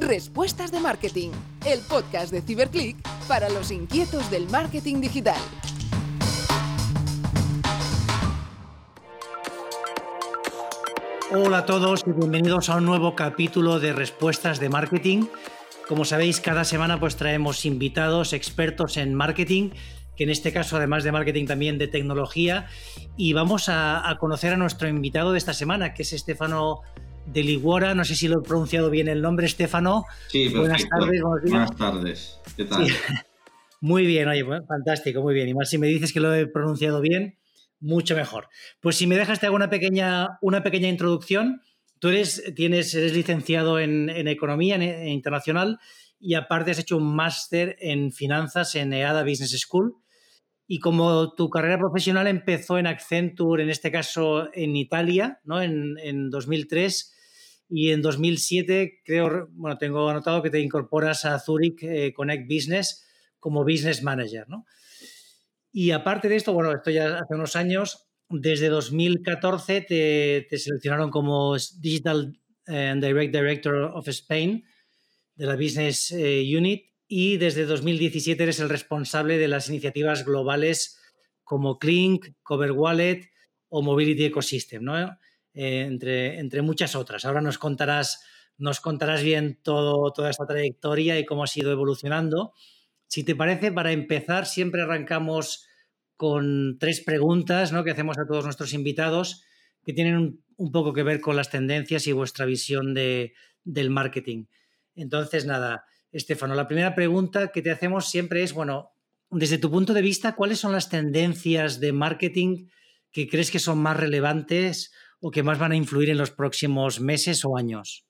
Respuestas de Marketing, el podcast de Ciberclick para los inquietos del marketing digital. Hola a todos y bienvenidos a un nuevo capítulo de Respuestas de Marketing. Como sabéis, cada semana pues traemos invitados, expertos en marketing que en este caso, además de marketing, también de tecnología. Y vamos a, conocer a nuestro invitado de esta semana, que es Estefano de Liguora. No sé si lo he pronunciado bien el nombre, Estefano. Sí, Buenas tardes, Buenas tardes. ¿Qué tal? Muy bien, oye, fantástico, muy bien. Y más si me dices que lo he pronunciado bien, mucho mejor. Pues si me dejas te hago una pequeña, una pequeña introducción. Tú eres, tienes, eres licenciado en, Economía en, Internacional y aparte has hecho un máster en Finanzas en EADA Business School. Y como tu carrera profesional empezó en Accenture, en este caso en Italia, ¿no? en, en 2003, y en 2007 creo, bueno, tengo anotado que te incorporas a Zurich eh, Connect Business como Business Manager, ¿no? Y aparte de esto, bueno, esto ya hace unos años, desde 2014 te, te seleccionaron como Digital and Direct Director of Spain de la Business eh, Unit y desde 2017 eres el responsable de las iniciativas globales como Clink, Cover Wallet o Mobility Ecosystem, ¿no? Eh, entre, muchas otras. Ahora nos contarás, nos contarás bien todo, toda esta trayectoria y cómo ha sido evolucionando. Si te parece, para empezar, siempre arrancamos con tres preguntas ¿no? que hacemos a todos nuestros invitados que tienen un, poco que ver con las tendencias y vuestra visión de, del marketing. Entonces, nada, Estefano, la primera pregunta que te hacemos siempre es, bueno, desde tu punto de vista, ¿cuáles son las tendencias de marketing que crees que son más relevantes o que más van a influir en los próximos meses o años?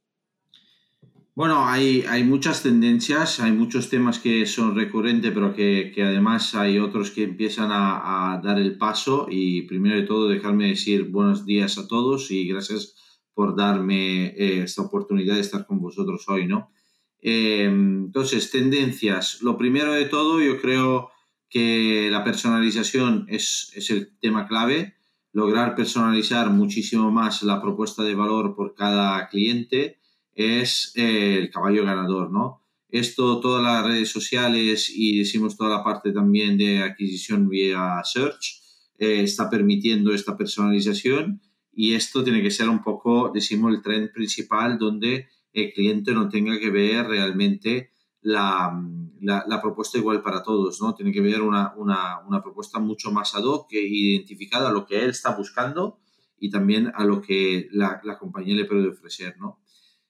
Bueno, hay, hay muchas tendencias, hay muchos temas que son recurrentes, pero que, además hay otros que empiezan a, dar el paso. Y primero de todo, dejarme decir buenos días a todos y gracias por darme eh, esta oportunidad de estar con vosotros hoy, ¿no? Em, entonces, tendencias. Lo primero de todo, yo creo que la personalización es, el tema clave. Lograr personalizar muchísimo más la propuesta de valor por cada cliente es eh, el caballo ganador, ¿no? Esto, todas las redes sociales y decimos toda la parte también de adquisición vía search, eh, está permitiendo esta personalización y esto tiene que ser un poco, decimos, el trend principal donde el cliente no tenga que ver realmente la, la, propuesta igual para todos, ¿no? Tiene que ver una, una, una, propuesta mucho más ad hoc, identificada a lo que él está buscando y también a lo que la, la compañía le puede ofrecer, ¿no?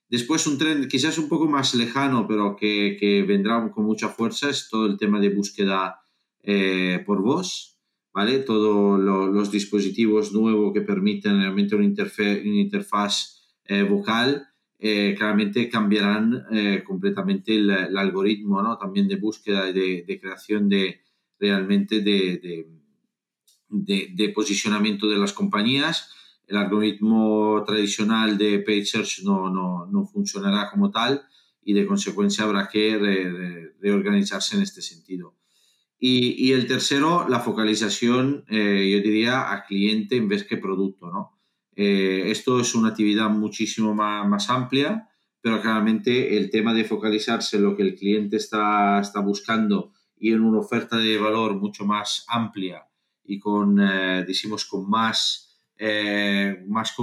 Después un trend quizás un poco más lejano, pero que, que vendrá con mucha fuerza, es todo el tema de búsqueda eh, por voz, ¿vale? Todos los dispositivos nuevos que permiten realmente una, una interfaz eh, vocal eh, claramente cambiarán eh, completamente el, algoritmo ¿no? también de búsqueda y de, creación de realmente de, de, posicionamiento de las compañías. El algoritmo tradicional de Page Search no, no, no funcionará como tal y de consecuencia habrá que reorganizarse en este sentido. Y, y, el tercero, la focalización, eh, yo diría, a cliente en vez que producto, ¿no? Eh, esto es una actividad muchísimo más, amplia, pero claramente el tema de focalizarse en lo que el cliente está, está buscando y en una oferta de valor mucho más amplia y con, eh, decimos, con más, eh, más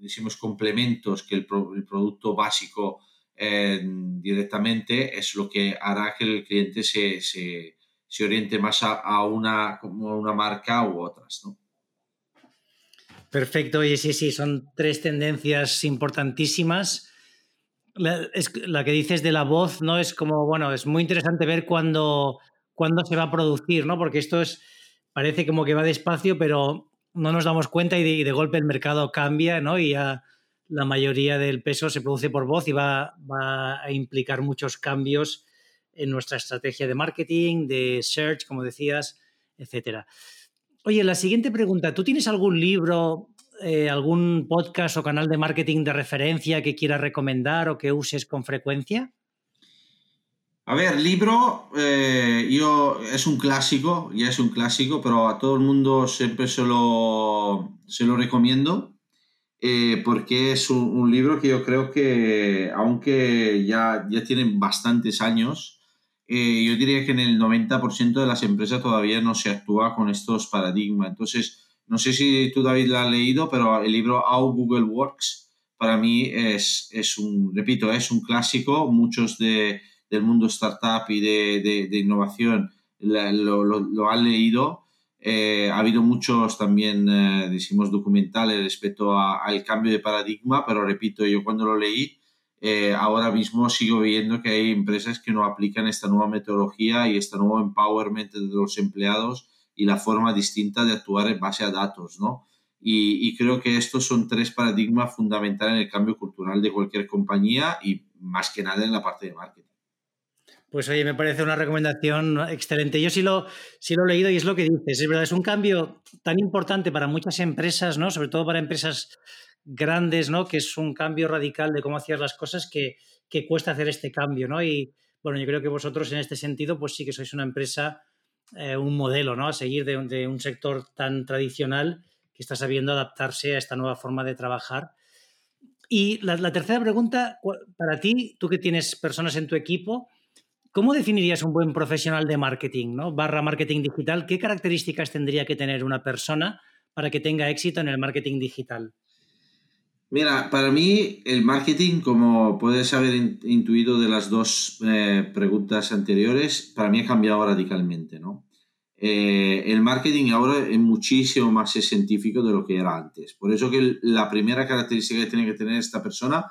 decimos, complementos que el, producto básico directamente es lo que hará que el cliente se, se, se oriente más a, a, una, como una marca u otras. ¿no? Perfecto, y sí, sí, son tres tendencias importantísimas. La que dices de la voz, ¿no? Es como, bueno, es muy interesante ver cuándo, cuándo se va a producir, ¿no? Porque esto es, parece como que va despacio, pero no nos damos cuenta y de, golpe el mercado cambia, ¿no? Y ya la mayoría del peso se produce por voz y va, va a implicar muchos cambios en nuestra estrategia de marketing, de search, como decías, etcétera. Oye, la siguiente pregunta, ¿tú tienes algún libro, eh, algún podcast o canal de marketing de referencia que quieras recomendar o que uses con frecuencia? A ver, libro, eh, yo es un clásico, ya es un clásico, pero a todo el mundo siempre se lo, se lo recomiendo. eh, porque es un, libro que yo creo que, aunque ya, ya tiene bastantes años, eh, yo diría que en el 90% de las empresas todavía no se actúa con estos paradigmas. Entonces, no sé si tú, David, lo has leído, pero el libro How Google Works para mí es, es un, repito, es un clásico. Muchos de, del mundo startup y de, de, innovación lo, lo, lo, han leído eh, ha habido muchos también, eh, decimos, documentales respecto al cambio de paradigma, pero repito, yo cuando lo leí, eh, ahora mismo sigo viendo que hay empresas que no aplican esta nueva metodología y este nuevo empowerment de los empleados y la forma distinta de actuar en base a datos, ¿no? Y, creo que estos son tres paradigmas fundamentales en el cambio cultural de cualquier compañía y más que nada en la parte de marketing. Pues oye, me parece una recomendación excelente. Yo sí lo, sí lo he leído y es lo que dices. Es verdad, es un cambio tan importante para muchas empresas, ¿no? Sobre todo para empresas grandes, ¿no? Que es un cambio radical de cómo hacías las cosas que, que cuesta hacer este cambio, ¿no? Y bueno, yo creo que vosotros en este sentido, pues sí que sois una empresa, eh, un modelo, ¿no? A seguir de, un sector tan tradicional que está sabiendo adaptarse a esta nueva forma de trabajar. Y la, la tercera pregunta, para ti, tú que tienes personas en tu equipo, ¿Cómo definirías un buen profesional de marketing, ¿no? barra marketing digital? ¿Qué características tendría que tener una persona para que tenga éxito en el marketing digital? Mira, para mí el marketing, como puedes haber intuido de las dos eh, preguntas anteriores, para mí ha cambiado radicalmente, ¿no? Eh, el marketing ahora es muchísimo más científico de lo que era antes. Por eso que la primera característica que tiene que tener esta persona,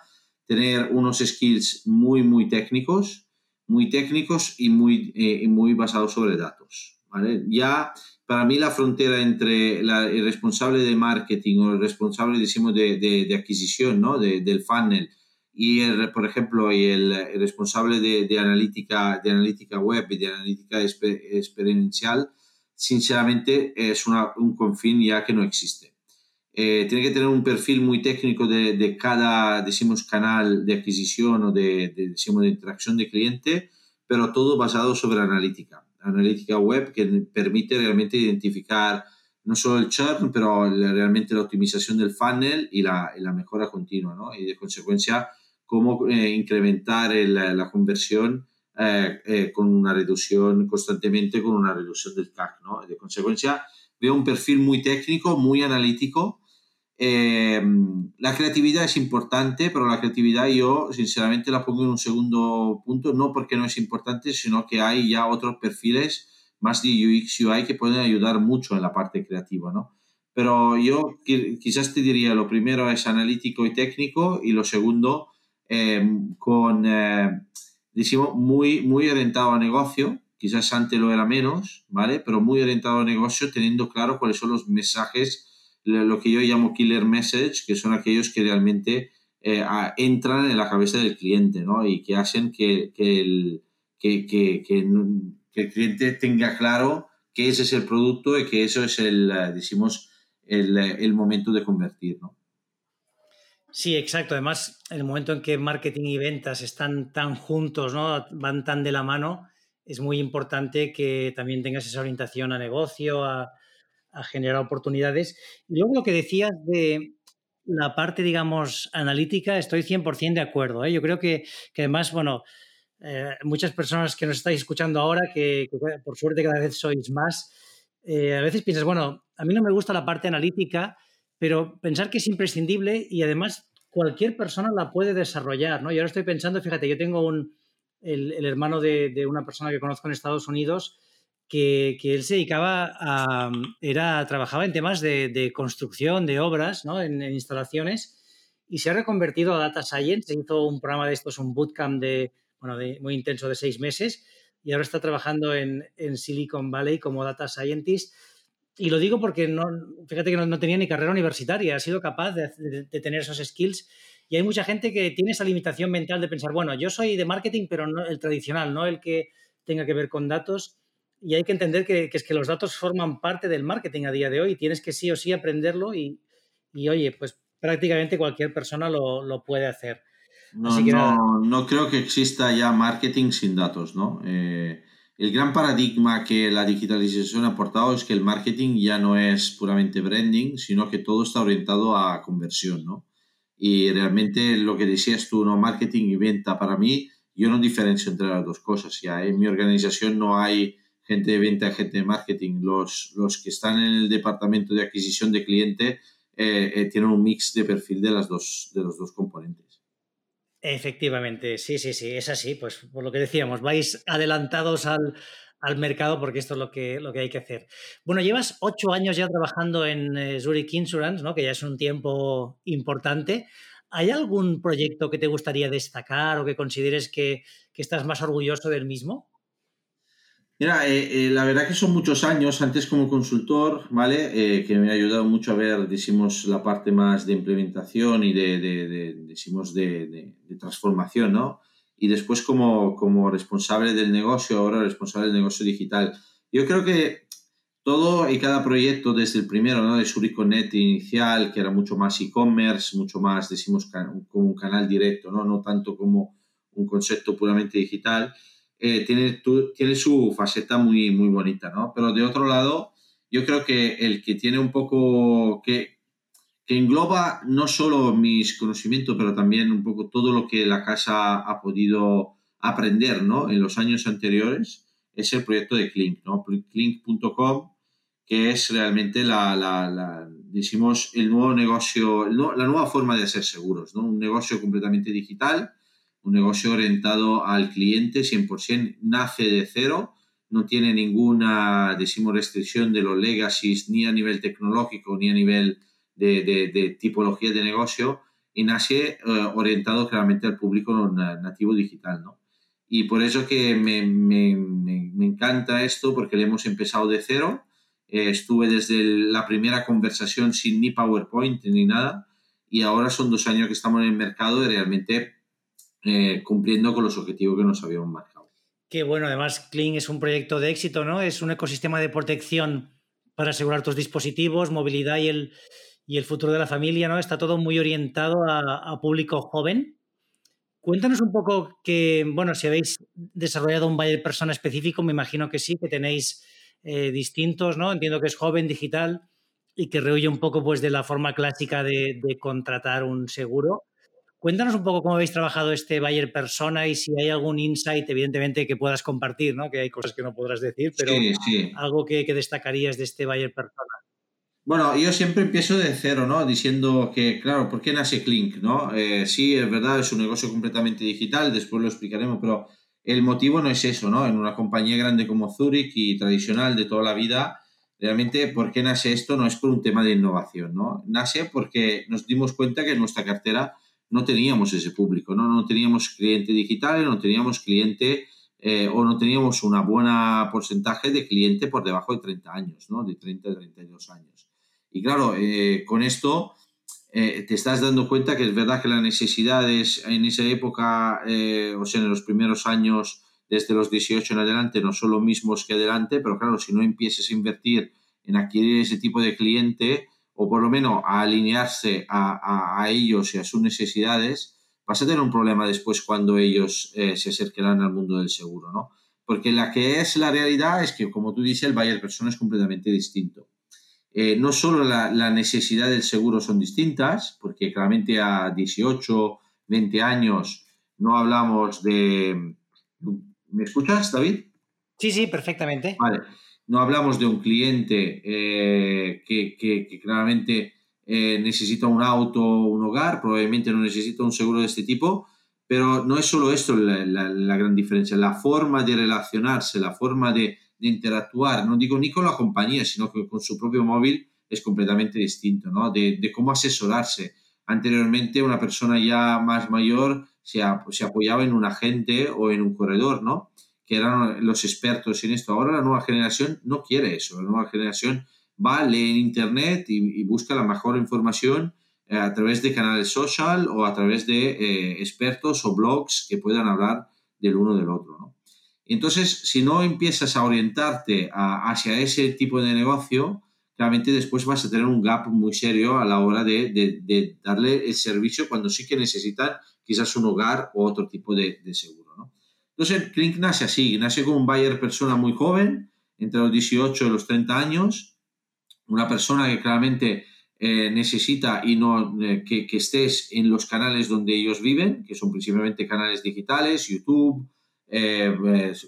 tener unos skills muy, muy técnicos, muy técnicos y muy, eh, muy basados sobre datos. ¿vale? Ya para mí la frontera entre el responsable de marketing o el responsable decimos, de, de, adquisición ¿no? del funnel y, el, por ejemplo, y el, responsable de, analítica, de analítica web y de analítica experiencial, sinceramente es una, un confín ya que no existe. Eh, tiene que tener un perfil muy técnico de, de, cada, decimos, canal de adquisición o de, de, decimos, de interacción de cliente, pero todo basado sobre analítica. Analítica web que permite realmente identificar no solo el churn, pero realmente la optimización del funnel y la, y la mejora continua, ¿no? Y de consecuencia, cómo eh, incrementar el, la conversión eh, eh, con una reducción constantemente, con una reducción del CAC, ¿no? De consecuencia, veo un perfil muy técnico, muy analítico. Eh, la creatividad es importante, pero la creatividad yo sinceramente la pongo en un segundo punto, no porque no es importante, sino que hay ya otros perfiles más de UX, UI que pueden ayudar mucho en la parte creativa, ¿no? Pero yo quizás te diría, lo primero es analítico y técnico y lo segundo eh, con, eh, decimos, muy, muy orientado a negocio, quizás antes lo era menos, ¿vale? Pero muy orientado a negocio, teniendo claro cuáles son los mensajes, lo que yo llamo killer message, que son aquellos que realmente eh, entran en la cabeza del cliente, ¿no? Y que hacen que, el, que, el cliente tenga claro que ese es el producto y que eso es el, eh, decimos, el, el momento de convertir, ¿no? Sí, exacto. Además, el momento en que marketing y ventas están tan juntos, ¿no? van tan de la mano, es muy importante que también tengas esa orientación a negocio, a, generar oportunidades. Y luego lo que decías de la parte, digamos, analítica, estoy 100% de acuerdo. ¿eh? Yo creo que, además, bueno, eh, muchas personas que nos estáis escuchando ahora, que, por suerte cada vez sois más, eh, a veces piensas, bueno, a mí no me gusta la parte analítica, pero pensar que es imprescindible y además cualquier persona la puede desarrollar, ¿no? Y ahora estoy pensando, fíjate, yo tengo un, el, hermano de, una persona que conozco en Estados Unidos, que, él se dedicaba a, era, trabajaba en temas de, construcción, de obras, ¿no? en, instalaciones, y se ha reconvertido a Data Science, hizo un programa de estos, un bootcamp de, bueno, de, muy intenso de seis meses, y ahora está trabajando en, Silicon Valley como Data Scientist. Y lo digo porque no, fíjate que no, tenía ni carrera universitaria, ha sido capaz de, de tener esos skills y hay mucha gente que tiene esa limitación mental de pensar, bueno, yo soy de marketing, pero no el tradicional, no el que tenga que ver con datos. Y hay que entender que, es que los datos forman parte del marketing a día de hoy. Tienes que sí o sí aprenderlo y, oye, pues prácticamente cualquier persona lo, puede hacer. No, no, no, creo que exista ya marketing sin datos, ¿no? Eh, el gran paradigma que la digitalización ha aportado es que el marketing ya no es puramente branding, sino que todo está orientado a conversión, ¿no? Y realmente lo que decías tú, ¿no? Marketing y venta, para mí, yo no diferencio entre las dos cosas. Ya en mi organización no hay gente de venta gente de marketing. Los, los que están en el departamento de adquisición de cliente eh, eh, tienen un mix de perfil de, las dos, de los dos componentes. Efectivamente, sí, sí, sí, es así. Pues por lo que decíamos, vais adelantados al, mercado porque esto es lo que, lo que hay que hacer. Bueno, llevas ocho años ya trabajando en eh, Zurich Insurance, ¿no? que ya es un tiempo importante. ¿Hay algún proyecto que te gustaría destacar o que consideres que, que estás más orgulloso del mismo? Mira, eh, eh, la verdad que son muchos años, antes como consultor, ¿vale? Eh, que me ha ayudado mucho a ver, decimos, la parte más de implementación y de, de, decimos, de, transformación, ¿no? Y después como, como responsable del negocio, ahora responsable del negocio digital. Yo creo que todo y cada proyecto, desde el primero, ¿no? De Suriconet inicial, que era mucho más e-commerce, mucho más, decimos, como un canal directo, ¿no? No tanto como un concepto puramente digital eh, tiene, tiene su faceta muy, muy bonita, ¿no? Pero de otro lado, yo creo que el que tiene un poco, que, que engloba no solo mis conocimientos, pero también un poco todo lo que la casa ha podido aprender, ¿no? En los años anteriores, es el proyecto de Clink, ¿no? Clink.com, que es realmente la, la, la, decimos, el nuevo negocio, la nueva forma de hacer seguros, ¿no? Un negocio completamente digital, un negocio orientado al cliente 100%, nace de cero, no tiene ninguna, decimos, restricción de los legacies ni a nivel tecnológico ni a nivel de, tipología de negocio y nace eh, orientado claramente al público nativo digital, ¿no? Y por eso que me, encanta esto, porque le hemos empezado de cero. Eh, estuve desde la primera conversación sin ni PowerPoint ni nada, y ahora son dos años que estamos en el mercado y realmente eh, cumpliendo con los objetivos que nos habíamos marcado. Qué bueno, además Kling es un proyecto de éxito, ¿no? Es un ecosistema de protección para asegurar tus dispositivos, movilidad y el, y el futuro de la familia, ¿no? Está todo muy orientado a, público joven. Cuéntanos un poco que, bueno, si habéis desarrollado un buyer persona específico, me imagino que sí, que tenéis eh, distintos, ¿no? Entiendo que es joven, digital y que rehuye un poco pues de la forma clásica de contratar un seguro. Cuéntanos un poco cómo habéis trabajado este Bayer Persona y si hay algún insight, evidentemente, que puedas compartir, ¿no? Que hay cosas que no podrás decir, pero algo que, destacarías de este Bayer Persona. Bueno, yo siempre empiezo de cero, ¿no? Diciendo que, claro, ¿por qué nace Clink, no? Eh, sí, es verdad, es un negocio completamente digital, después lo explicaremos, pero el motivo no es eso, ¿no? En una compañía grande como Zurich y tradicional de toda la vida, realmente, ¿por qué nace esto? No es por un tema de innovación, ¿no? Nace porque nos dimos cuenta que nuestra cartera no teníamos ese público, ¿no? No teníamos cliente digital, no teníamos cliente eh, o no teníamos una buena porcentaje de cliente por debajo de 30 años, ¿no? De 30 a 32 años. Y claro, eh, con esto eh, te estás dando cuenta que es verdad que las necesidades en esa época, o sea, en los primeros años, desde los 18 en adelante, no son los mismos que adelante, pero claro, si no empieces a invertir en adquirir ese tipo de cliente, o por lo menos a alinearse a, ellos y a sus necesidades, vas a tener un problema después cuando ellos eh, se acercarán al mundo del seguro, ¿no? Porque la que es la realidad es que, como tú dices, el buyer persona es completamente distinto. Eh, no solo la, la, necesidad del seguro son distintas, porque claramente a 18, 20 años no hablamos de... ¿Me escuchas, David? Sí, sí, perfectamente. Vale no hablamos de un cliente eh, que, claramente eh, necesita un auto, un hogar, probablemente no necesita un seguro de este tipo, pero no es solo esto la, gran diferencia, la forma de relacionarse, la forma de, interactuar, no digo ni con la compañía, sino que con su propio móvil es completamente distinto, ¿no? De, cómo asesorarse. Anteriormente una persona ya más mayor se, se apoyaba en un agente o en un corredor, ¿no? Que eran los expertos en esto. Ahora la nueva generación no quiere eso. La nueva generación va, lee en Internet y, busca la mejor información eh, a través de canales social o a través de eh, expertos o blogs que puedan hablar del uno del otro. Entonces, si no empiezas a orientarte hacia ese tipo de negocio, claramente después vas a tener un gap muy serio a la hora de, darle el servicio cuando sí que necesitan quizás un hogar o otro tipo de, de seguro. Entonces, Clink nace así, nace como un buyer persona muy joven, entre los 18 y los 30 años, una persona que claramente eh, necesita y no eh, que, estés en los canales donde ellos viven, que son principalmente canales digitales, YouTube, eh,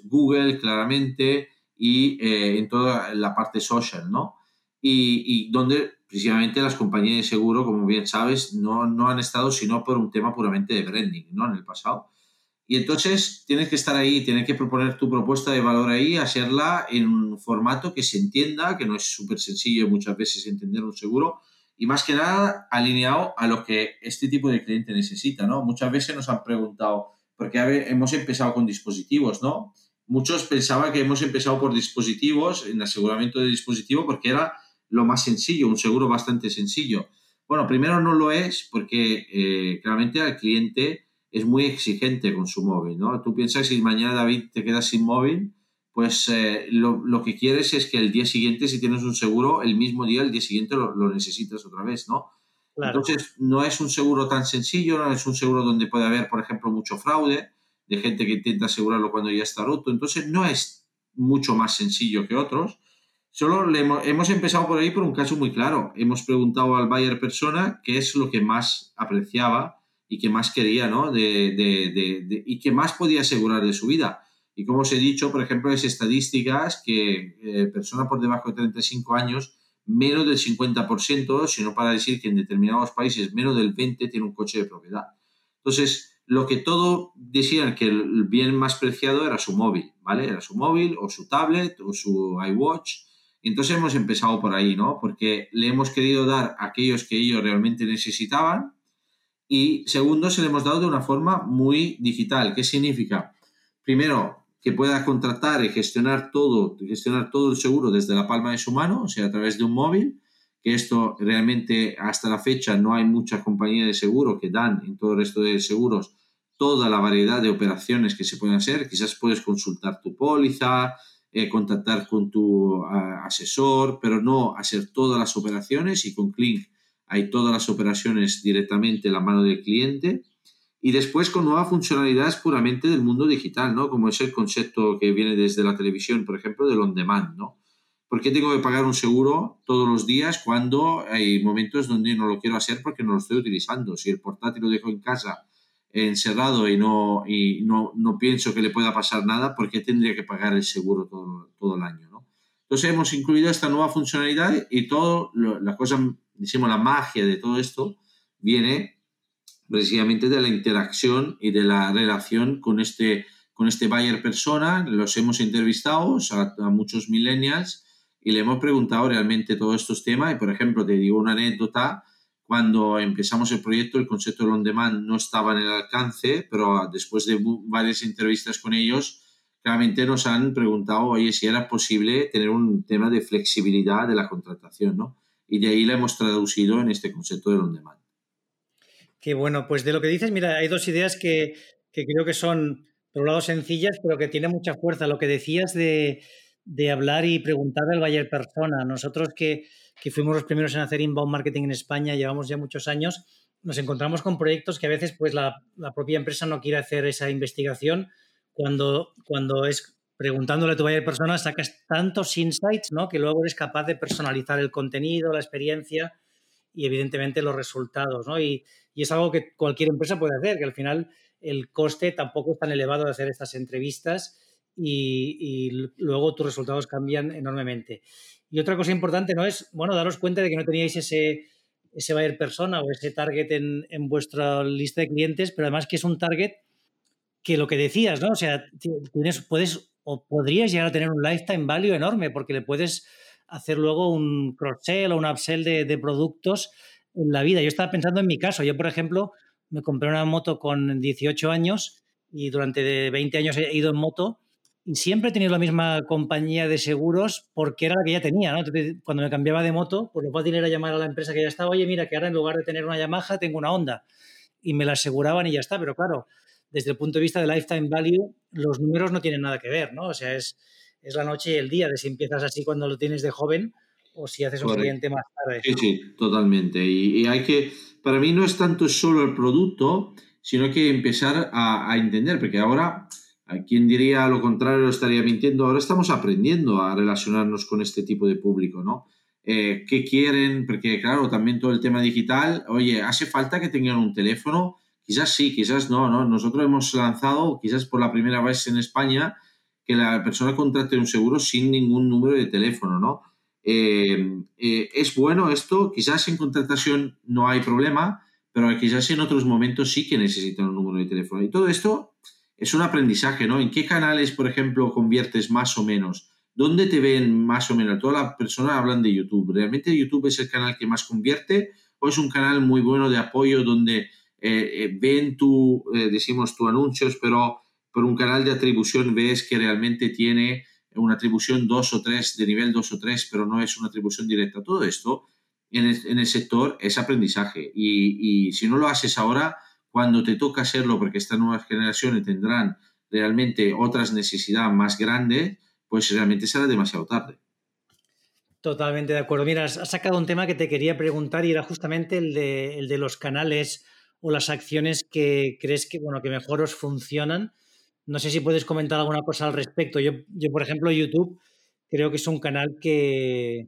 Google, claramente, y en toda la parte social, ¿no? Y, donde precisamente las compañías de seguro, como bien sabes, no, no han estado sino por un tema puramente de branding, ¿no? En el pasado. Y entonces tienes que estar ahí, tienes que proponer tu propuesta de valor ahí, hacerla en un formato que se entienda, que no es súper sencillo muchas veces entender un seguro, y más que nada alineado a lo que este tipo de cliente necesita, ¿no? Muchas veces nos han preguntado, porque hemos empezado con dispositivos, ¿no? Muchos pensaban que hemos empezado por dispositivos, en aseguramiento de dispositivo, porque era lo más sencillo, un seguro bastante sencillo. Bueno, primero no lo es porque eh, claramente al cliente es muy exigente con su móvil, ¿no? Tú piensas si mañana David te quedas sin móvil, pues eh, lo, que quieres es que el día siguiente, si tienes un seguro, el mismo día, el día siguiente lo, necesitas otra vez, ¿no? Entonces, no es un seguro tan sencillo, no es un seguro donde puede haber, por ejemplo, mucho fraude, de gente que intenta asegurarlo cuando ya está roto. Entonces, no es mucho más sencillo que otros. Solo le hemos, hemos, empezado por ahí por un caso muy claro. Hemos preguntado al buyer persona qué es lo que más apreciaba y que más quería, ¿no? De, de, de, y que más podía asegurar de su vida. Y como os he dicho, por ejemplo, es estadísticas que eh, persona por debajo de 35 años, menos del 50%, sino para decir que en determinados países menos del 20% tiene un coche de propiedad. Entonces, lo que todo decían que el bien más preciado era su móvil, ¿vale? Era su móvil o su tablet o su iWatch. Entonces hemos empezado por ahí, ¿no? Porque le hemos querido dar a aquellos que ellos realmente necesitaban y segundo, se le hemos dado de una forma muy digital. ¿Qué significa? Primero, que pueda contratar y gestionar todo, gestionar todo el seguro desde la palma de su mano, o sea, a través de un móvil, que esto realmente hasta la fecha no hay muchas compañías de seguro que dan en todo el resto de seguros toda la variedad de operaciones que se pueden hacer. Quizás puedes consultar tu póliza, eh, contactar con tu ah, asesor, pero no hacer todas las operaciones y con Clink hay todas las operaciones directamente en la mano del cliente y después con nuevas funcionalidades puramente del mundo digital, ¿no? Como es el concepto que viene desde la televisión, por ejemplo, del on demand, ¿no? ¿Por qué tengo que pagar un seguro todos los días cuando hay momentos donde no lo quiero hacer porque no lo estoy utilizando? Si el portátil lo dejo en casa encerrado y no, y no, no pienso que le pueda pasar nada, ¿por qué tendría que pagar el seguro todo, todo el año? Entonces hemos incluido esta nueva funcionalidad y todo, la cosa decimos, la magia de todo esto viene precisamente de la interacción y de la relación con este, con este buyer persona. Los hemos entrevistado a, muchos millennials y le hemos preguntado realmente todos estos temas. Y, por ejemplo, te digo una anécdota. Cuando empezamos el proyecto, el concepto de on demand no estaba en el alcance, pero después de varias entrevistas con ellos, claramente nos han preguntado, oye, si era posible tener un tema de flexibilidad de la contratación, ¿no? y de ahí la hemos traducido en este concepto de on demand. Qué bueno, pues de lo que dices, mira, hay dos ideas que, creo que son, por un lado, sencillas, pero que tienen mucha fuerza. Lo que decías de, hablar y preguntar al buyer persona. Nosotros que, fuimos los primeros en hacer inbound marketing en España, llevamos ya muchos años, nos encontramos con proyectos que a veces pues la propia empresa no quiere hacer esa investigación cuando, cuando es preguntándole a tu buyer persona sacas tantos insights, ¿no? Que luego eres capaz de personalizar el contenido, la experiencia y evidentemente los resultados, ¿no? Y, es algo que cualquier empresa puede hacer, que al final el coste tampoco es tan elevado de hacer estas entrevistas y, luego tus resultados cambian enormemente. Y otra cosa importante, ¿no? Es, bueno, daros cuenta de que no teníais ese, ese buyer persona o ese target en, en vuestra lista de clientes, pero además que es un target que lo que decías, ¿no? O sea, tienes, puedes o podrías llegar a tener un lifetime value enorme porque le puedes hacer luego un cross-sell o un upsell de, productos en la vida. Yo estaba pensando en mi caso. Yo, por ejemplo, me compré una moto con 18 años y durante 20 años he ido en moto y siempre he tenido la misma compañía de seguros porque era la que ya tenía. ¿no? cuando me cambiaba de moto, pues lo fácil era llamar a la empresa que ya estaba, oye, mira, que ahora en lugar de tener una Yamaha tengo una Honda. Y me la aseguraban y ya está. Pero claro, desde el punto de vista de lifetime value, los números no tienen nada que ver, ¿no? O sea, es, es la noche y el día de si empiezas así cuando lo tienes de joven o si haces un cliente más tarde. Sí, sí, totalmente. Y, hay que, para mí no es tanto solo el producto, sino que empezar a, entender, porque ahora quien diría lo contrario estaría mintiendo. Ahora estamos aprendiendo a relacionarnos con este tipo de público, ¿no? Eh, ¿Qué quieren? Porque, claro, también todo el tema digital, oye, ¿hace falta que tengan un teléfono? Quizás sí, quizás no, ¿no? Nosotros hemos lanzado, quizás por la primera vez en España, que la persona contrate un seguro sin ningún número de teléfono, ¿no? Eh, eh, es bueno esto, quizás en contratación no hay problema, pero quizás en otros momentos sí que necesitan un número de teléfono. Y todo esto es un aprendizaje, ¿no? ¿En qué canales, por ejemplo, conviertes más o menos? ¿Dónde te ven más o menos? Todas las personas hablan de YouTube. ¿Realmente YouTube es el canal que más convierte o es un canal muy bueno de apoyo donde eh, eh, ven tu, eh, decimos, tus anuncios, pero por un canal de atribución ves que realmente tiene una atribución 2 o 3, de nivel 2 o 3, pero no es una atribución directa. Todo esto en el, sector es aprendizaje y, y si no lo haces ahora, cuando te toca hacerlo, porque estas nuevas generaciones tendrán realmente otras necesidades más grandes, pues realmente será demasiado tarde. Totalmente de acuerdo. Mira, has sacado un tema que te quería preguntar y era justamente el de, el de los canales o las acciones que crees que, bueno, que mejor os funcionan. No sé si puedes comentar alguna cosa al respecto. Yo, yo por ejemplo, YouTube creo que es un canal que,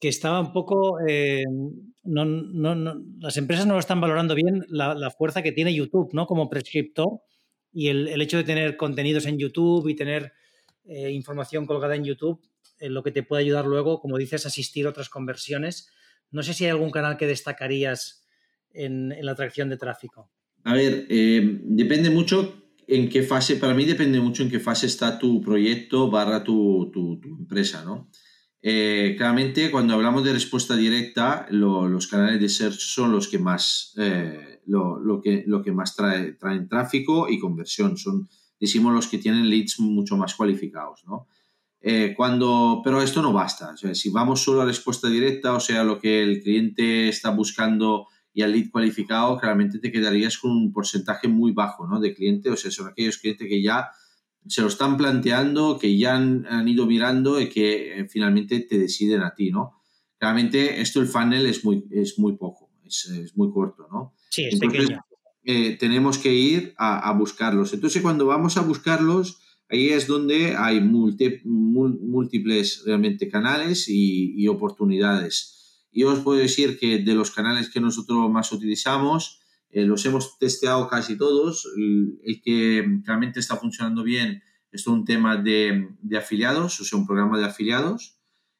que estaba un poco... Eh, no, no, las empresas no lo están valorando bien la, fuerza que tiene YouTube, ¿no? Como prescriptor y el, el hecho de tener contenidos en YouTube y tener eh, información colgada en YouTube, en lo que te puede ayudar luego, como dices, asistir a otras conversiones. No sé si hay algún canal que destacarías en, la atracción de tráfico. A ver, eh, depende mucho en qué fase, para mí depende mucho en qué fase está tu proyecto barra tu, tu, empresa, ¿no? Eh, claramente, cuando hablamos de respuesta directa, los canales de search son los que más, lo, lo, que, lo que más trae, traen tráfico y conversión. Son decimos los que tienen leads mucho más cualificados, ¿no? Eh, cuando, pero esto no basta. si vamos solo a respuesta directa, o sea, lo que el cliente está buscando y al lead cualificado, claramente te quedarías con un porcentaje muy bajo ¿no? de clientes. O sea, son aquellos clientes que ya se lo están planteando, que ya han, ido mirando y que eh, finalmente te deciden a ti, ¿no? Claramente esto el funnel es muy, es muy poco, es, muy corto, ¿no? Sí, es pequeño. Eh, tenemos que ir a, buscarlos. Entonces, cuando vamos a buscarlos, ahí es donde hay múltiples realmente canales y, oportunidades. Y os puedo decir que de los canales que nosotros más utilizamos, eh, los hemos testeado casi todos. El, que realmente está funcionando bien es un tema de, afiliados, o sea, un programa de afiliados.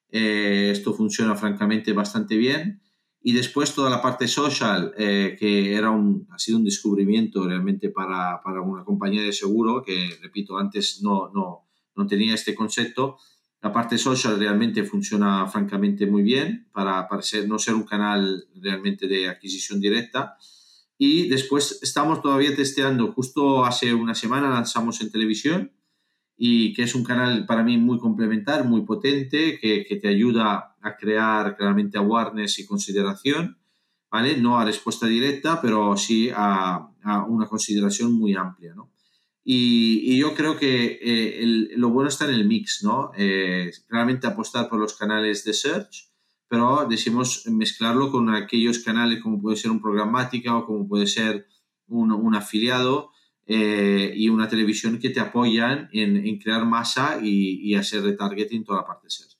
Eh, esto funciona francamente bastante bien. Y después toda la parte social, eh, que era un, ha sido un descubrimiento realmente para, para, una compañía de seguro, que repito, antes no, no, no tenía este concepto. La parte social realmente funciona francamente muy bien para, para no ser un canal realmente de adquisición directa. Y después estamos todavía testeando, justo hace una semana lanzamos en televisión y que es un canal para mí muy complementar, muy potente, que, que, te ayuda a crear claramente awareness y consideración, ¿vale? No a respuesta directa, pero sí a, a una consideración muy amplia, ¿no? Y, y yo creo que eh, lo bueno está en el mix, ¿no? Eh, claramente apostar por los canales de search, pero decimos mezclarlo con aquellos canales como puede ser un programática o como puede ser un, un afiliado, eh, y una televisión que te apoyan en, crear masa y, hacer retargeting toda la parte de search.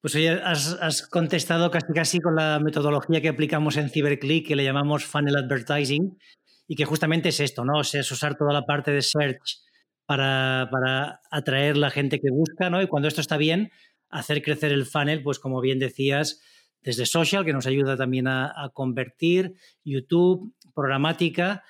Pues oye, has, contestado casi casi con la metodología que aplicamos en CyberClick, que le llamamos funnel advertising, y que justamente es esto, ¿no? O sea, es usar toda la parte de search para, para atraer la gente que busca, ¿no? Y cuando esto está bien, hacer crecer el funnel, pues como bien decías, desde social, que nos ayuda también a, convertir, YouTube, programática,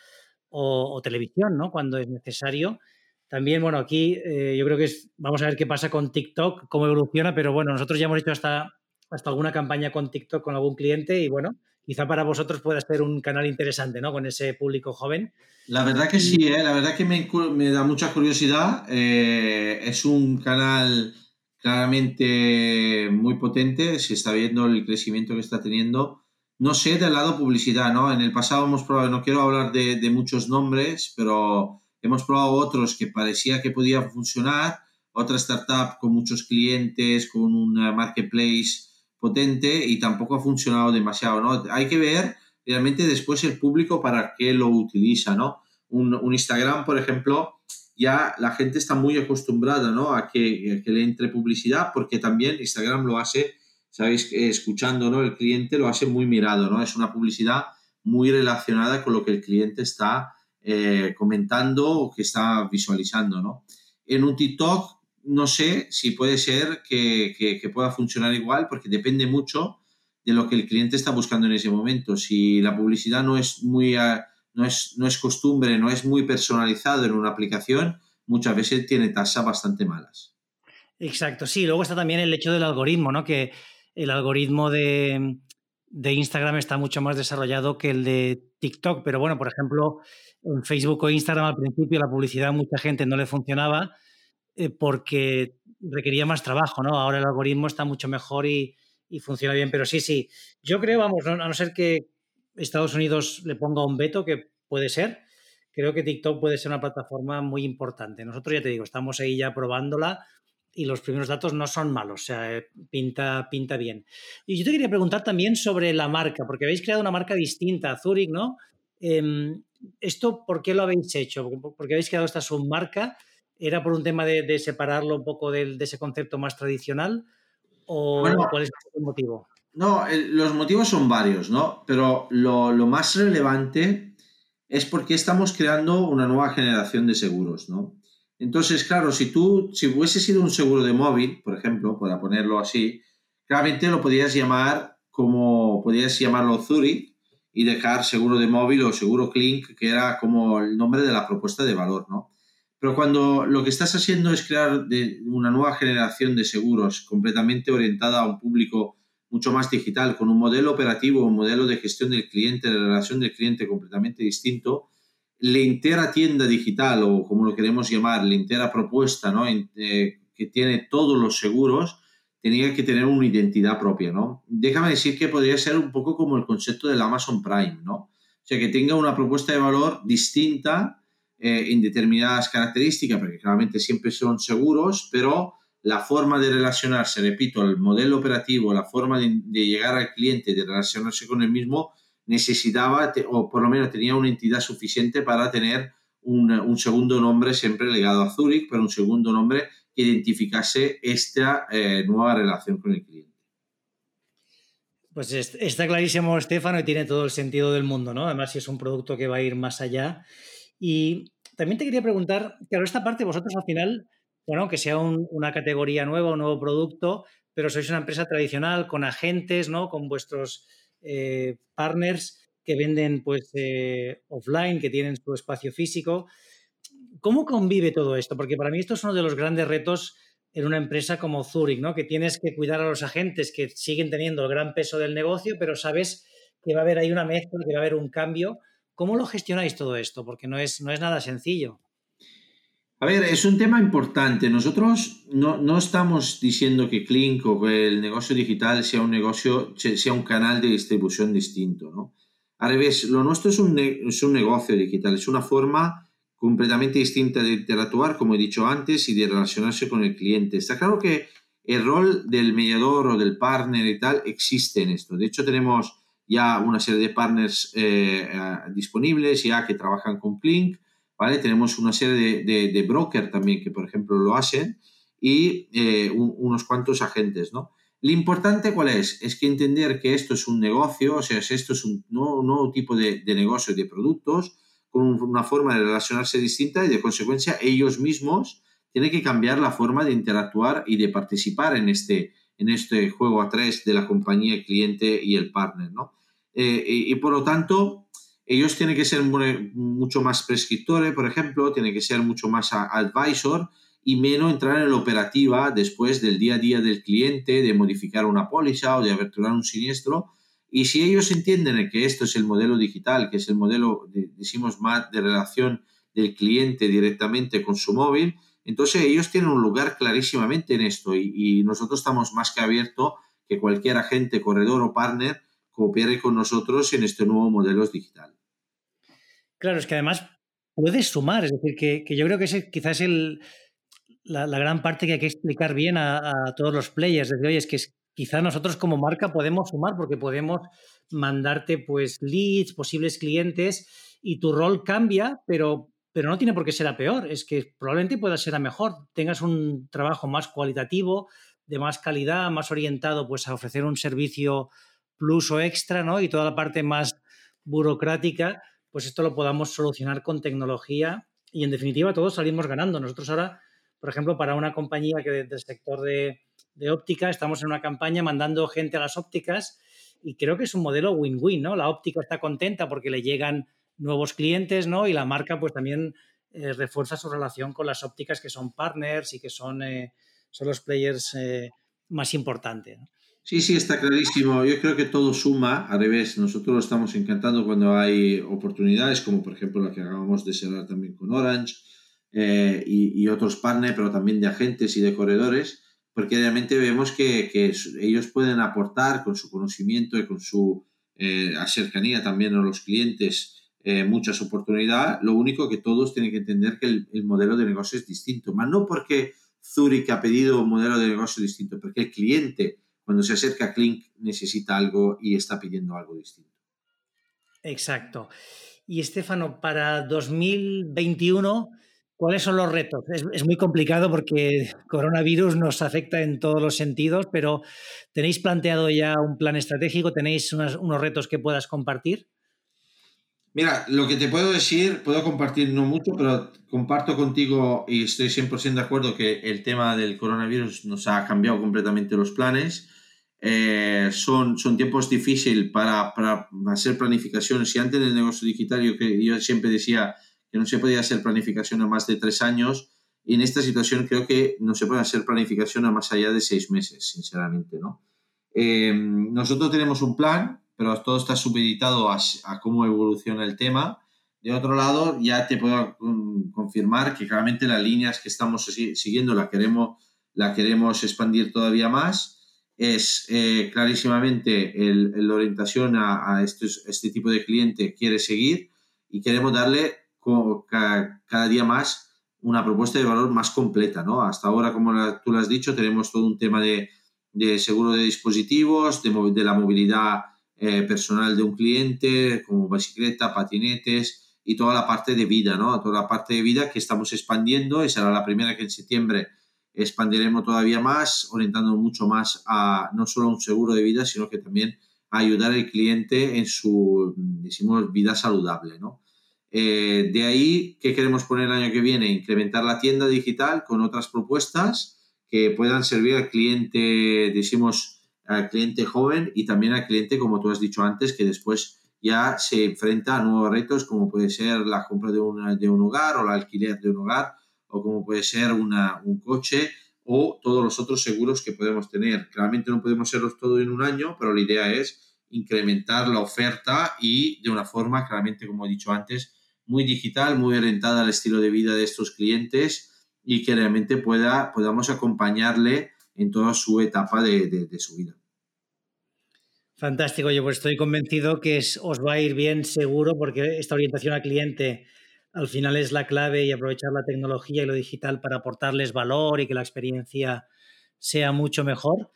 o, televisión, ¿no? Cuando es necesario. También, bueno, aquí eh, yo creo que es, vamos a ver qué pasa con TikTok, cómo evoluciona, pero bueno, nosotros ya hemos hecho hasta, hasta alguna campaña con TikTok con algún cliente y bueno, quizá para vosotros pueda ser un canal interesante, ¿no? Con ese público joven. La verdad que sí, ¿eh? la verdad que me, me da mucha curiosidad. Eh, es un canal claramente muy potente, se está viendo el crecimiento que está teniendo no sé del lado publicidad, ¿no? En el pasado hemos probado, no quiero hablar de, muchos nombres, pero hemos probado otros que parecía que podían funcionar, otra startup con muchos clientes, con un marketplace potente y tampoco ha funcionado demasiado, ¿no? Hay que ver realmente después el público para qué lo utiliza, ¿no? Un, Instagram, por ejemplo, ya la gente está muy acostumbrada ¿no? a, que, que le entre publicidad porque también Instagram lo hace, sabéis, escuchando, ¿no? El cliente lo hace muy mirado, ¿no? Es una publicidad muy relacionada con lo que el cliente está eh, comentando o que está visualizando, ¿no? En un TikTok no sé si puede ser que, que, pueda funcionar igual porque depende mucho de lo que el cliente está buscando en ese momento. Si la publicidad no es muy... Eh, no es, no es costumbre, no es muy personalizado en una aplicación, muchas veces tiene tasas bastante malas. Exacto, sí. Luego está también el hecho del algoritmo, ¿no? Que el algoritmo de, de Instagram está mucho más desarrollado que el de TikTok. Pero bueno, por ejemplo, en Facebook o Instagram al principio la publicidad a mucha gente no le funcionaba eh, porque requería más trabajo, ¿no? Ahora el algoritmo está mucho mejor y, funciona bien. Pero sí, sí. Yo creo, vamos, a no ser que Estados Unidos le ponga un veto, que puede ser, creo que TikTok puede ser una plataforma muy importante. Nosotros ya te digo, estamos ahí ya probándola y los primeros datos no son malos, o sea, eh, pinta, pinta bien. Y yo te quería preguntar también sobre la marca, porque habéis creado una marca distinta, Zurich, ¿no? Em, ¿Esto por qué lo habéis hecho? ¿Porque habéis creado esta submarca? ¿Era por un tema de, separarlo un poco de, ese concepto más tradicional? ¿O cuál es el motivo? No, los motivos son varios, ¿no? Pero lo, más relevante es porque estamos creando una nueva generación de seguros, ¿no? Entonces, claro, si tú, si hubiese sido un seguro de móvil, por ejemplo, para ponerlo así, claramente lo podrías llamar como, podrías llamarlo Zurich y dejar seguro de móvil o seguro Clink, que era como el nombre de la propuesta de valor, ¿no? Pero cuando lo que estás haciendo es crear una nueva generación de seguros completamente orientada a un público mucho más digital, con un modelo operativo, un modelo de gestión del cliente, de relación del cliente completamente distinto, la entera tienda digital, o como lo queremos llamar, la entera propuesta, ¿no? Eh, que tiene todos los seguros, tenía que tener una identidad propia, ¿no? Déjame decir que podría ser un poco como el concepto del Amazon Prime, ¿no? O sea, que tenga una propuesta de valor distinta eh, en determinadas características, porque claramente siempre son seguros, pero la forma de relacionarse, repito, el modelo operativo, la forma de, llegar al cliente, de relacionarse con el mismo, necesitaba, o por lo menos tenía una entidad suficiente para tener un, segundo nombre siempre legado a Zurich, pero un segundo nombre que identificase esta eh, nueva relación con el cliente. Pues está clarísimo, Estefano, y tiene todo el sentido del mundo, ¿no? Además, si es un producto que va a ir más allá. Y también te quería preguntar, claro, esta parte vosotros al final bueno, que sea una categoría nueva, un nuevo producto, pero sois una empresa tradicional con agentes, ¿no? Con vuestros eh, partners que venden pues eh, offline, que tienen su espacio físico. ¿Cómo convive todo esto? Porque para mí esto es uno de los grandes retos en una empresa como Zurich, ¿no? Que tienes que cuidar a los agentes que siguen teniendo el gran peso del negocio, pero sabes que va a haber ahí una mezcla, que va a haber un cambio. ¿Cómo lo gestionáis todo esto? Porque no es, no es nada sencillo. A ver, es un tema importante. Nosotros no, estamos diciendo que Clink o que el negocio digital sea un negocio, sea un canal de distribución distinto, ¿no? Al revés, lo nuestro es un, es un negocio digital, es una forma completamente distinta de interactuar, como he dicho antes, y de relacionarse con el cliente. Está claro que el rol del mediador o del partner y tal existe en esto. De hecho, tenemos ya una serie de partners eh, disponibles ya que trabajan con Clink ¿vale? Tenemos una serie de, de, brokers también que, por ejemplo, lo hacen y eh, unos cuantos agentes, ¿no? Lo importante cuál es? Es que entender que esto es un negocio, o sea, esto es un nuevo, tipo de, de, negocio de productos con una forma de relacionarse distinta y de consecuencia ellos mismos tienen que cambiar la forma de interactuar y de participar en este, en este juego a tres de la compañía, el cliente y el partner, ¿no? Eh, y, por lo tanto, ellos tienen que ser mucho más prescriptores, por ejemplo, tienen que ser mucho más advisor y menos entrar en la operativa después del día a día del cliente, de modificar una póliza o de aperturar un siniestro. Y si ellos entienden que esto es el modelo digital, que es el modelo, decimos, más de relación del cliente directamente con su móvil, entonces ellos tienen un lugar clarísimamente en esto y, y nosotros estamos más que abiertos que cualquier agente, corredor o partner coopere con nosotros en este nuevo modelo digital. Claro, es que además puedes sumar, es decir, que, yo creo que ese quizás es la, gran parte que hay que explicar bien a, todos los players. Es decir, oye, es que quizás nosotros como marca podemos sumar porque podemos mandarte pues leads, posibles clientes y tu rol cambia, pero pero no tiene por qué ser a peor, es que probablemente pueda ser a mejor, tengas un trabajo más cualitativo, de más calidad, más orientado pues a ofrecer un servicio plus o extra, ¿no? Y toda la parte más burocrática, pues esto lo podamos solucionar con tecnología y en definitiva todos salimos ganando. Nosotros ahora, por ejemplo, para una compañía que del sector de, óptica, estamos en una campaña mandando gente a las ópticas y creo que es un modelo win-win, ¿no? La óptica está contenta porque le llegan nuevos clientes, ¿no? Y la marca pues también eh, refuerza su relación con las ópticas que son partners y que son, eh, son los players eh, más importantes. Sí, sí, está clarísimo. Yo creo que todo suma, al revés, nosotros lo estamos encantando cuando hay oportunidades, como por ejemplo la que acabamos de cerrar también con Orange y, y, otros partners, pero también de agentes y de corredores, porque realmente vemos que, ellos pueden aportar con su conocimiento y con su cercanía también a los clientes eh, muchas oportunidades. Lo único que todos tienen que entender que el, modelo de negocio es distinto, más no porque Zurich ha pedido un modelo de negocio distinto, porque el cliente cuando se acerca a Clink necesita algo y está pidiendo algo distinto. Exacto. Y Estefano, para 2021, ¿cuáles son los retos? Es, muy complicado porque coronavirus nos afecta en todos los sentidos, pero ¿tenéis planteado ya un plan estratégico? ¿Tenéis unos retos que puedas compartir? Mira, lo que te puedo decir, puedo compartir no mucho, pero comparto contigo y estoy 100% de acuerdo que el tema del coronavirus nos ha cambiado completamente los planes. Eh, son, son tiempos difíciles para, para, hacer planificaciones. Si antes del negocio digital yo, que yo siempre decía que no se podía hacer planificación a más de tres años, y en esta situación creo que no se puede hacer planificación a más allá de seis meses, sinceramente. ¿no? Eh, nosotros tenemos un plan pero todo está supeditado a, cómo evoluciona el tema. De otro lado, ya te puedo confirmar que claramente las líneas que estamos siguiendo la queremos, la queremos expandir todavía más. Es eh, clarísimamente la orientación a, este tipo de cliente quiere seguir y queremos darle cada, día más una propuesta de valor más completa. ¿no? Hasta ahora, como tú lo has dicho, tenemos todo un tema de, seguro de dispositivos, de, de la movilidad eh, personal de un cliente, como bicicleta, patinetes y toda la parte de vida, ¿no? Toda la parte de vida que estamos expandiendo y será la primera que en septiembre expandiremos todavía más, orientando mucho más a no solo un seguro de vida, sino que también a ayudar al cliente en su, decimos, vida saludable, ¿no? Eh, de ahí, ¿qué queremos poner el año que viene? Incrementar la tienda digital con otras propuestas que puedan servir al cliente, decimos, al cliente joven y también al cliente, como tú has dicho antes, que después ya se enfrenta a nuevos retos como puede ser la compra de, de un hogar o el alquiler de un hogar o como puede ser una, un coche o todos los otros seguros que podemos tener. Claramente no podemos hacerlos todo en un año, pero la idea es incrementar la oferta y de una forma, claramente, como he dicho antes, muy digital, muy orientada al estilo de vida de estos clientes y que realmente pueda, podamos acompañarle en toda su etapa de su vida. Fantástico, yo pues estoy convencido que os va a ir bien seguro porque esta orientación al cliente al final es la clave y aprovechar la tecnología y lo digital para aportarles valor y que la experiencia sea mucho mejor.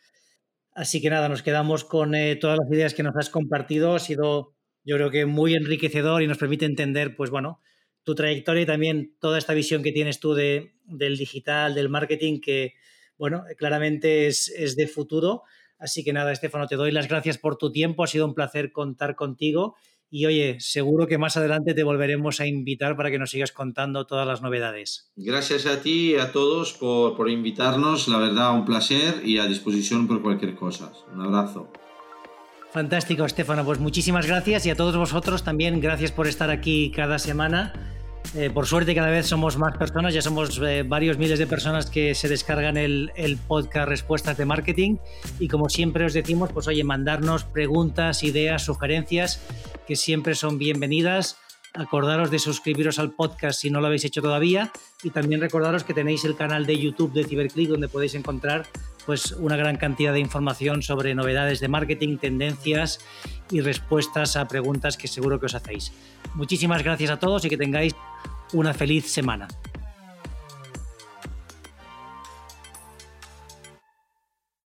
Así que nada, nos quedamos con eh, todas las ideas que nos has compartido. Ha sido, yo creo que muy enriquecedor y nos permite entender, pues bueno, tu trayectoria y también toda esta visión que tienes tú de, del digital, del marketing, que, bueno, claramente es, es de futuro Así que nada, Estefano, te doy las gracias por tu tiempo. Ha sido un placer contar contigo. Y oye, seguro que más adelante te volveremos a invitar para que nos sigas contando todas las novedades. Gracias a ti y a todos por, por invitarnos. La verdad, un placer y a disposición por cualquier cosa. Un abrazo. Fantástico, Estefano. Pues muchísimas gracias y a todos vosotros también gracias por estar aquí cada semana. Eh, por suerte cada vez somos más personas, ya somos eh, varios miles de personas que se descargan el, podcast Respuestas de Marketing y como siempre os decimos, pues oye, mandarnos preguntas, ideas, sugerencias que siempre son bienvenidas. Acordaros de suscribiros al podcast si no lo habéis hecho todavía y también recordaros que tenéis el canal de YouTube de CiberClick donde podéis encontrar pues una gran cantidad de información sobre novedades de marketing, tendencias y respuestas a preguntas que seguro que os hacéis. Muchísimas gracias a todos y que tengáis una feliz semana.